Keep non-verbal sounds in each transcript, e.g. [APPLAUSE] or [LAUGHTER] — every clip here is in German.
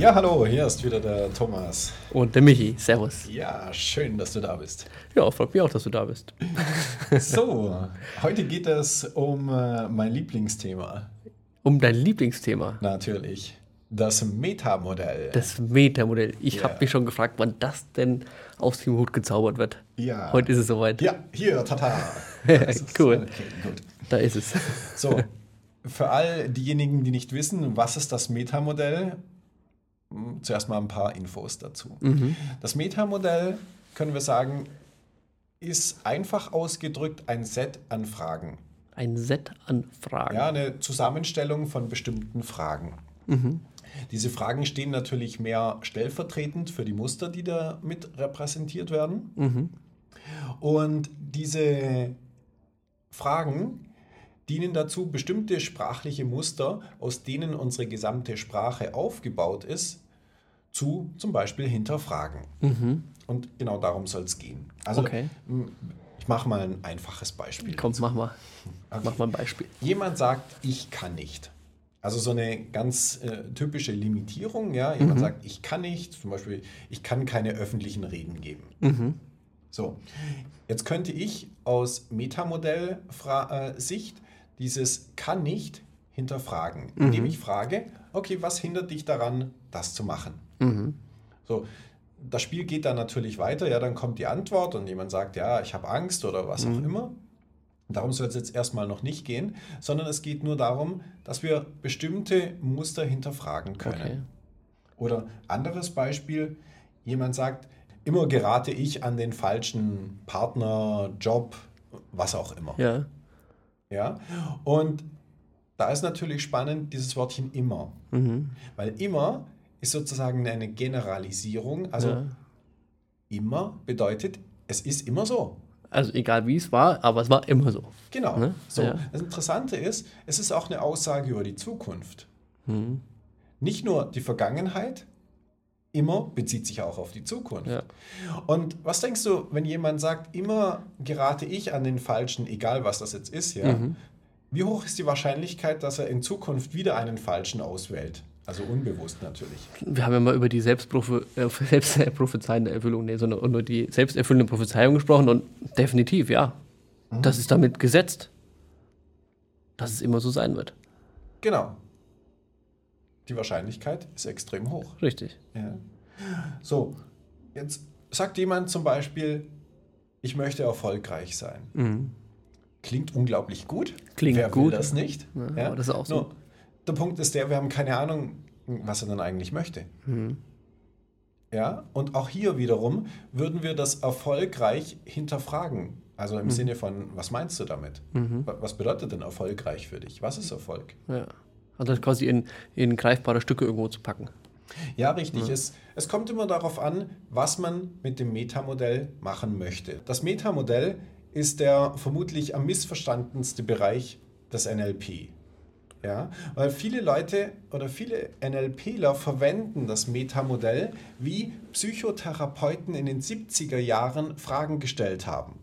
Ja, hallo, hier ist wieder der Thomas. Und der Michi. Servus. Ja, schön, dass du da bist. Ja, freut mich auch, dass du da bist. [LAUGHS] So, heute geht es um äh, mein Lieblingsthema. Um dein Lieblingsthema. Natürlich. Das Metamodell. Das Metamodell. Ich Ja. habe mich schon gefragt, wann das denn aus dem Hut gezaubert wird. Ja. Heute ist es soweit. Ja, hier, tata. [LAUGHS] Cool. Okay, gut. Da ist es. So, für all diejenigen, die nicht wissen, was ist das Metamodell? Zuerst mal ein paar Infos dazu. Das Metamodell, können wir sagen, ist einfach ausgedrückt ein Set an Fragen. Ein Set an Fragen. Ja, eine Zusammenstellung von bestimmten Fragen. Diese Fragen stehen natürlich mehr stellvertretend für die Muster, die da mit repräsentiert werden. Und diese Fragen dienen dazu, bestimmte sprachliche Muster, aus denen unsere gesamte Sprache aufgebaut ist, zu zum Beispiel hinterfragen. Und genau darum soll es gehen. Also Okay. ich mache mal ein einfaches Beispiel. Komm, mach mal. Mach mal ein Beispiel. Jemand sagt, ich kann nicht. Also so eine ganz äh, typische Limitierung, ja. Jemand sagt, ich kann nicht, zum Beispiel, ich kann keine öffentlichen Reden geben. So, jetzt könnte ich aus Metamodell-Sicht dieses kann nicht hinterfragen, indem ich frage, okay, was hindert dich daran, das zu machen? So, das Spiel geht dann natürlich weiter, ja, dann kommt die Antwort und jemand sagt, ja, ich habe Angst oder was auch immer. Darum soll es jetzt erstmal noch nicht gehen, sondern es geht nur darum, dass wir bestimmte Muster hinterfragen können. Okay. Oder anderes Beispiel, jemand sagt, immer gerate ich an den falschen Partner, Job, was auch immer. Ja. Ja? Und da ist natürlich spannend dieses Wortchen immer. Weil immer ist sozusagen eine Generalisierung. Also Ja. immer bedeutet, es ist immer so. Also egal wie es war, aber es war immer so. Genau. Ne? So. Ja. Das Interessante ist, es ist auch eine Aussage über die Zukunft. Mhm. Nicht nur die Vergangenheit, immer bezieht sich auch auf die Zukunft. Ja. Und was denkst du, wenn jemand sagt, immer gerate ich an den Falschen, egal was das jetzt ist, ja? Mhm. Wie hoch ist die Wahrscheinlichkeit, dass er in Zukunft wieder einen Falschen auswählt? Also unbewusst natürlich. Wir haben ja mal über die äh, [LAUGHS] selbstprophezeiende Erfüllung, nee, sondern nur die selbsterfüllende Prophezeiung gesprochen und definitiv, ja. Das ist damit gesetzt, dass es immer so sein wird. Genau. Die Wahrscheinlichkeit ist extrem hoch. Richtig. Ja. So, jetzt sagt jemand zum Beispiel, ich möchte erfolgreich sein. Klingt unglaublich gut. Klingt Wer gut. Will das nicht? Ja, aber das ist auch so. Nur, der Punkt ist der, wir haben keine Ahnung, was er denn eigentlich möchte. Mhm. Ja, und auch hier wiederum würden wir das erfolgreich hinterfragen. Also Mhm. im Sinne von, was meinst du damit? Wa- Was bedeutet denn erfolgreich für dich? Was ist Erfolg? Ja. Also das quasi in, in greifbare Stücke irgendwo zu packen. Ja, richtig. Es, es kommt immer darauf an, was man mit dem Metamodell machen möchte. Das Metamodell ist der vermutlich am missverstandenste Bereich des NLP. Ja, weil viele Leute oder viele NLPler verwenden das Metamodell, wie Psychotherapeuten in den 70er Jahren Fragen gestellt haben.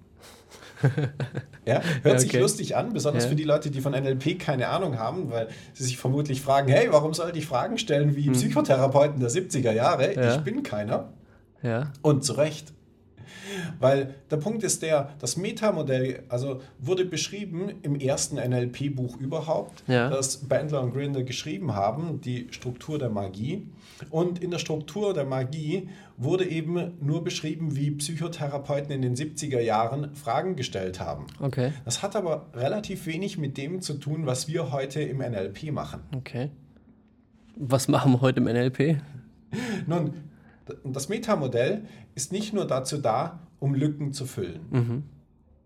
[LAUGHS] Ja, hört sich okay. lustig an, besonders Ja. für die Leute, die von NLP keine Ahnung haben, weil sie sich vermutlich fragen, hey, warum sollte ich Fragen stellen wie Psychotherapeuten der 70er Jahre? Hm. Ja. Ich bin keiner. Ja. Und zu Recht. [LAUGHS] Weil der Punkt ist der, das Metamodell also wurde beschrieben im ersten NLP-Buch überhaupt, Ja. das Bandler und Grinder geschrieben haben, die Struktur der Magie. Und in der Struktur der Magie wurde eben nur beschrieben, wie Psychotherapeuten in den 70er Jahren Fragen gestellt haben. Okay. Das hat aber relativ wenig mit dem zu tun, was wir heute im NLP machen. Okay. Was machen wir heute im NLP? Nun, d- das Metamodell ist nicht nur dazu da, um Lücken zu füllen,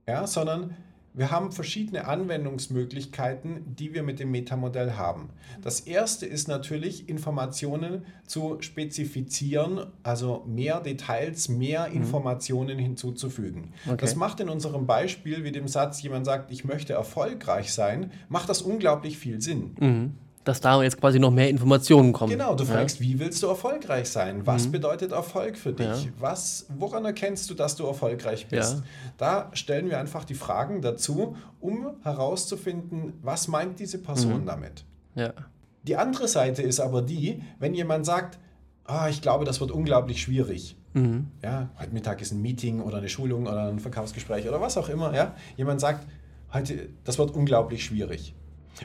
ja, sondern Wir haben verschiedene Anwendungsmöglichkeiten, die wir mit dem Metamodell haben. Das erste ist natürlich, Informationen zu spezifizieren, also mehr Details, mehr mhm. Informationen hinzuzufügen. Okay. Das macht in unserem Beispiel, wie dem Satz, jemand sagt, ich möchte erfolgreich sein, macht das unglaublich viel Sinn. Mhm dass da jetzt quasi noch mehr Informationen kommen. Genau, du fragst, ja. wie willst du erfolgreich sein? Was mhm. bedeutet Erfolg für dich? Ja. Was, woran erkennst du, dass du erfolgreich bist? Ja. Da stellen wir einfach die Fragen dazu, um herauszufinden, was meint diese Person mhm. damit. Ja. Die andere Seite ist aber die, wenn jemand sagt, ah, ich glaube, das wird unglaublich schwierig. Mhm. Ja, heute Mittag ist ein Meeting oder eine Schulung oder ein Verkaufsgespräch oder was auch immer. Ja? Jemand sagt, heute, das wird unglaublich schwierig.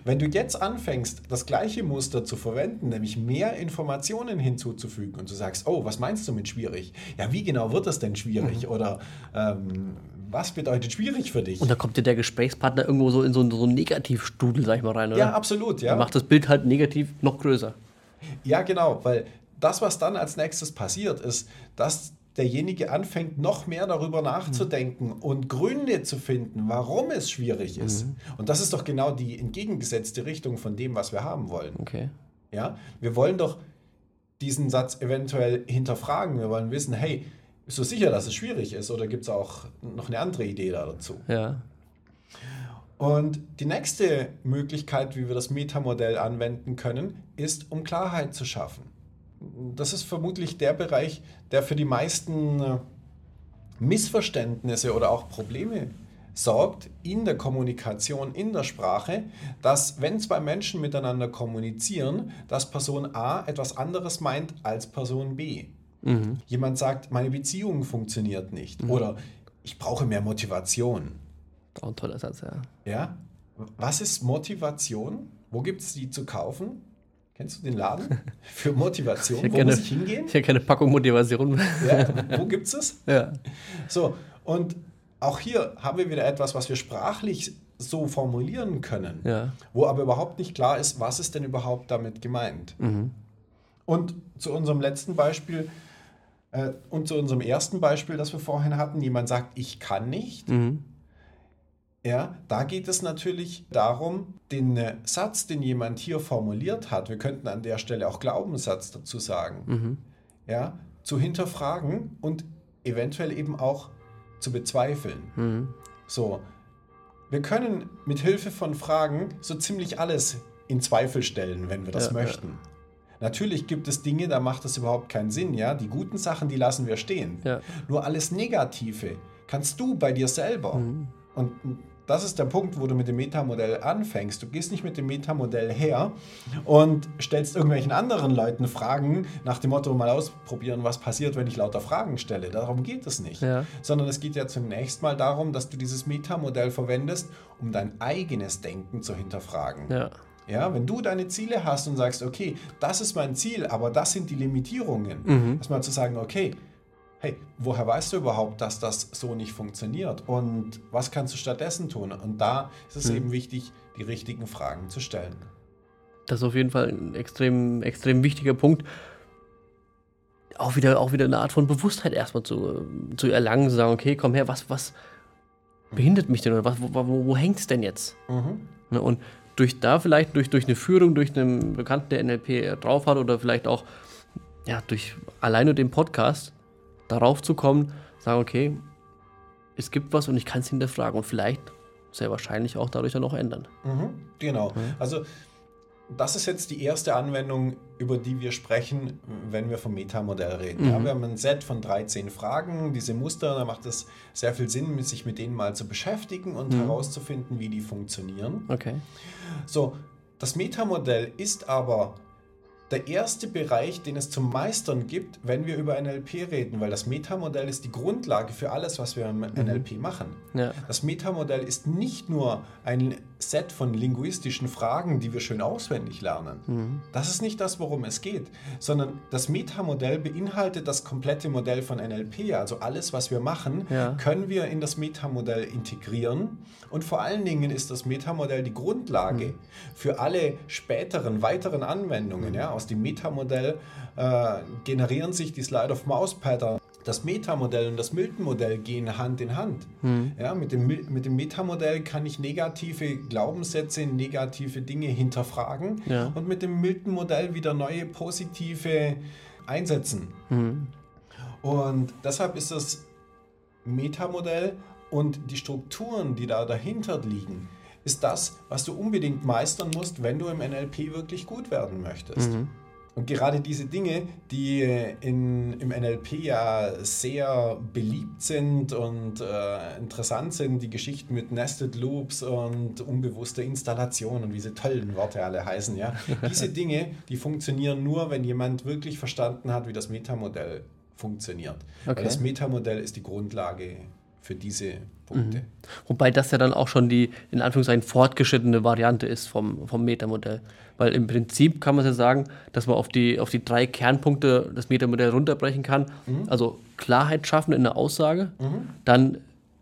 Wenn du jetzt anfängst, das gleiche Muster zu verwenden, nämlich mehr Informationen hinzuzufügen und du sagst, oh, was meinst du mit schwierig? Ja, wie genau wird das denn schwierig? Mhm. Oder ähm, was bedeutet schwierig für dich? Und da kommt dir der Gesprächspartner irgendwo so in so, so einen Negativstudel, sag ich mal, rein, oder? Ja, absolut, ja. Der macht das Bild halt negativ noch größer. Ja, genau, weil das, was dann als nächstes passiert, ist, dass derjenige anfängt, noch mehr darüber nachzudenken mhm. und Gründe zu finden, warum es schwierig ist. Mhm. Und das ist doch genau die entgegengesetzte Richtung von dem, was wir haben wollen. Okay. Ja, wir wollen doch diesen Satz eventuell hinterfragen. Wir wollen wissen, hey, bist du sicher, dass es schwierig ist oder gibt es auch noch eine andere Idee da dazu? Ja. Und die nächste Möglichkeit, wie wir das Metamodell anwenden können, ist, um Klarheit zu schaffen das ist vermutlich der Bereich, der für die meisten äh, Missverständnisse oder auch Probleme sorgt in der Kommunikation, in der Sprache, dass wenn zwei Menschen miteinander kommunizieren, dass Person A etwas anderes meint als Person B. Mhm. Jemand sagt, meine Beziehung funktioniert nicht mhm. oder ich brauche mehr Motivation. Auch ein toller Satz, ja. Ja? Was ist Motivation? Wo gibt es die zu kaufen? Kennst du den Laden [LAUGHS] für Motivation? Ich wo keine, muss ich hingehen? Ich habe keine Packung Motivation. Ja, [LAUGHS] wo gibt es es? Ja. So, und auch hier haben wir wieder etwas, was wir sprachlich so formulieren können, ja. wo aber überhaupt nicht klar ist, was ist denn überhaupt damit gemeint. Mhm. Und zu unserem letzten Beispiel äh, und zu unserem ersten Beispiel, das wir vorhin hatten, jemand sagt, ich kann nicht. Mhm ja, da geht es natürlich darum, den äh, Satz, den jemand hier formuliert hat, wir könnten an der Stelle auch Glaubenssatz dazu sagen, mhm. ja, zu hinterfragen und eventuell eben auch zu bezweifeln. Mhm. So, wir können mit Hilfe von Fragen so ziemlich alles in Zweifel stellen, wenn wir das ja, möchten. Ja. Natürlich gibt es Dinge, da macht das überhaupt keinen Sinn, ja. Die guten Sachen, die lassen wir stehen. Ja. Nur alles Negative kannst du bei dir selber. Mhm. Und das ist der Punkt, wo du mit dem Metamodell anfängst. Du gehst nicht mit dem Metamodell her und stellst irgendwelchen anderen Leuten Fragen nach dem Motto, mal ausprobieren, was passiert, wenn ich lauter Fragen stelle. Darum geht es nicht. Ja. Sondern es geht ja zunächst mal darum, dass du dieses Metamodell verwendest, um dein eigenes Denken zu hinterfragen. Ja. Ja, wenn du deine Ziele hast und sagst, okay, das ist mein Ziel, aber das sind die Limitierungen, mhm. erstmal zu sagen, okay, hey, woher weißt du überhaupt, dass das so nicht funktioniert? Und was kannst du stattdessen tun? Und da ist es hm. eben wichtig, die richtigen Fragen zu stellen. Das ist auf jeden Fall ein extrem, extrem wichtiger Punkt. Auch wieder, auch wieder eine Art von Bewusstheit erstmal zu, zu erlangen, zu sagen, okay, komm her, was, was behindert mich denn oder was, wo, wo, wo hängt es denn jetzt? Mhm. Ne, und durch da vielleicht, durch, durch eine Führung, durch einen Bekannten, der NLP drauf hat oder vielleicht auch ja, durch alleine den Podcast, darauf zu kommen, sagen, okay, es gibt was und ich kann es hinterfragen und vielleicht sehr wahrscheinlich auch dadurch dann auch ändern. Mhm, genau. Mhm. Also das ist jetzt die erste Anwendung, über die wir sprechen, wenn wir vom Metamodell reden. Mhm. Ja, wir haben ein Set von 13 Fragen, diese Muster, da macht es sehr viel Sinn, sich mit denen mal zu beschäftigen und mhm. herauszufinden, wie die funktionieren. Okay. So, das Metamodell ist aber der erste Bereich, den es zum Meistern gibt, wenn wir über NLP reden, weil das Metamodell ist die Grundlage für alles, was wir im mhm. NLP machen. Ja. Das Metamodell ist nicht nur ein Set von linguistischen Fragen, die wir schön auswendig lernen. Mhm. Das ist nicht das, worum es geht, sondern das Metamodell beinhaltet das komplette Modell von NLP. Also alles, was wir machen, ja. können wir in das Metamodell integrieren. Und vor allen Dingen ist das Metamodell die Grundlage mhm. für alle späteren, weiteren Anwendungen. Mhm. Ja? Aus dem Metamodell äh, generieren sich die Slide-of-Mouse-Pattern das Metamodell und das Milton-Modell gehen Hand in Hand. Hm. Ja, mit dem, mit dem Metamodell kann ich negative Glaubenssätze, negative Dinge hinterfragen Ja. und mit dem Milton-Modell wieder neue positive einsetzen. Hm. Und deshalb ist das Metamodell und die Strukturen, die da dahinter liegen, ist das, was du unbedingt meistern musst, wenn du im NLP wirklich gut werden möchtest. Und gerade diese Dinge, die in, im NLP ja sehr beliebt sind und äh, interessant sind, die Geschichten mit Nested Loops und unbewusster Installation und wie diese tollen Worte alle heißen, ja, diese [LAUGHS] Dinge, die funktionieren nur, wenn jemand wirklich verstanden hat, wie das Metamodell funktioniert. Okay. Weil das Metamodell ist die Grundlage für diese Punkte. Wobei das ja dann auch schon die, in Anführungszeichen, fortgeschrittene Variante ist vom, vom Metamodell. Weil im Prinzip kann man ja sagen, dass man auf die, auf die drei Kernpunkte das Metamodell runterbrechen kann. Also Klarheit schaffen in der Aussage, dann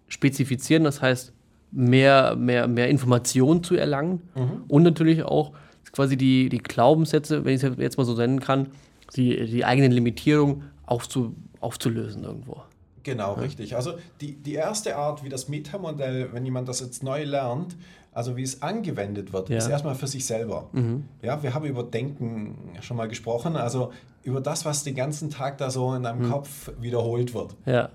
spezifizieren, das heißt mehr, mehr, mehr Informationen zu erlangen und natürlich auch quasi die, die Glaubenssätze, wenn ich es jetzt mal so nennen kann, die, die eigenen Limitierungen aufzu, aufzulösen irgendwo. Genau, richtig. Also die, die erste Art, wie das Metamodell, wenn jemand das jetzt neu lernt, also wie es angewendet wird, Ja. ist erstmal für sich selber. Ja, wir haben über Denken schon mal gesprochen, also über das, was den ganzen Tag da so in deinem Kopf wiederholt wird. Ja.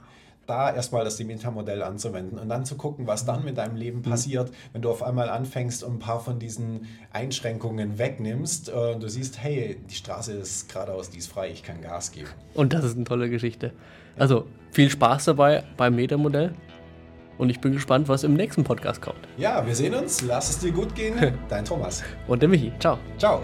Da erstmal das Metamodell anzuwenden und dann zu gucken, was dann mit deinem Leben passiert, wenn du auf einmal anfängst und ein paar von diesen Einschränkungen wegnimmst und du siehst, hey, die Straße ist geradeaus, die ist frei, ich kann Gas geben. Und das ist eine tolle Geschichte. Also viel Spaß dabei beim Metamodell. Und ich bin gespannt, was im nächsten Podcast kommt. Ja, wir sehen uns, lass es dir gut gehen, [LAUGHS] dein Thomas. Und der Michi. Ciao. Ciao.